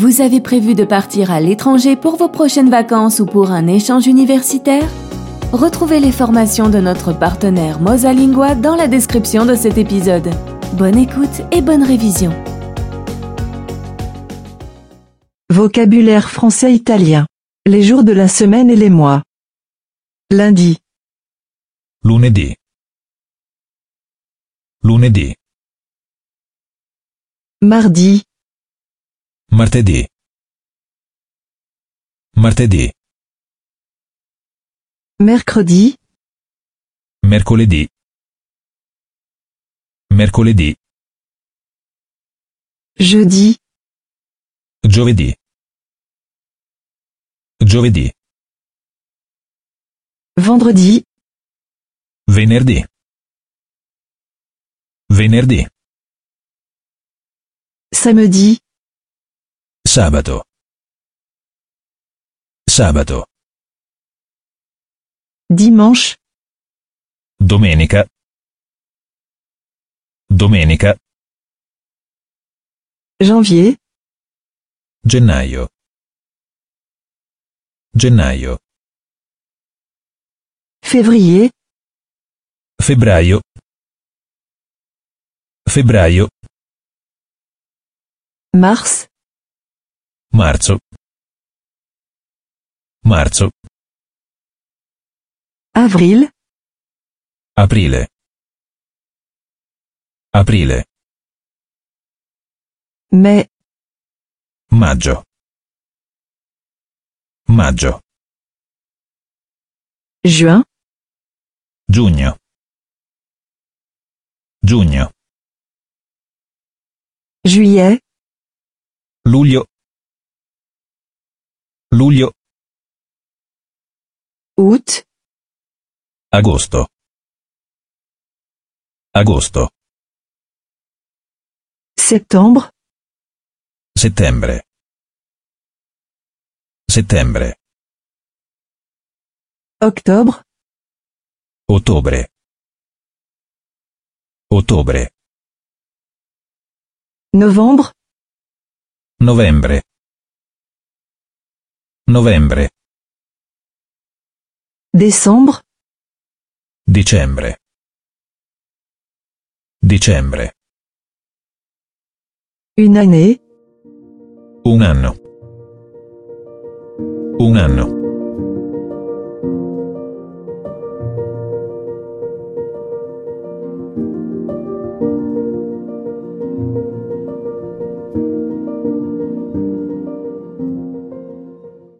Vous avez prévu de partir à l'étranger pour vos prochaines vacances ou pour un échange universitaire? Retrouvez les formations de notre partenaire Mosalingua dans la description de cet épisode. Bonne écoute et bonne révision. Vocabulaire français-italien. Les jours de la semaine et les mois. Lundi, Lunedì. Lunedì. mardi, Martedì. Martedì. mercredi, Mercoledì. Mercoledì. jeudi, Giovedì. Giovedì. vendredi, Venerdì. Venerdì. samedi, Sabato. Sabato. dimanche, Domenica. Domenica. janvier, Gennaio. Gennaio. février, Febbraio. Febbraio. mars, Marzo. Marzo. avril, Aprile. Aprile. mai, Maggio. Maggio. juin, Giugno. Giugno. juillet, Luglio. Luglio. août, Agosto. Agosto. septembre, Settembre. Settembre. octobre, Ottobre. Ottobre. novembre, Novembre. Novembre. décembre, Dicembre. Dicembre. une année, Un anno. Un anno.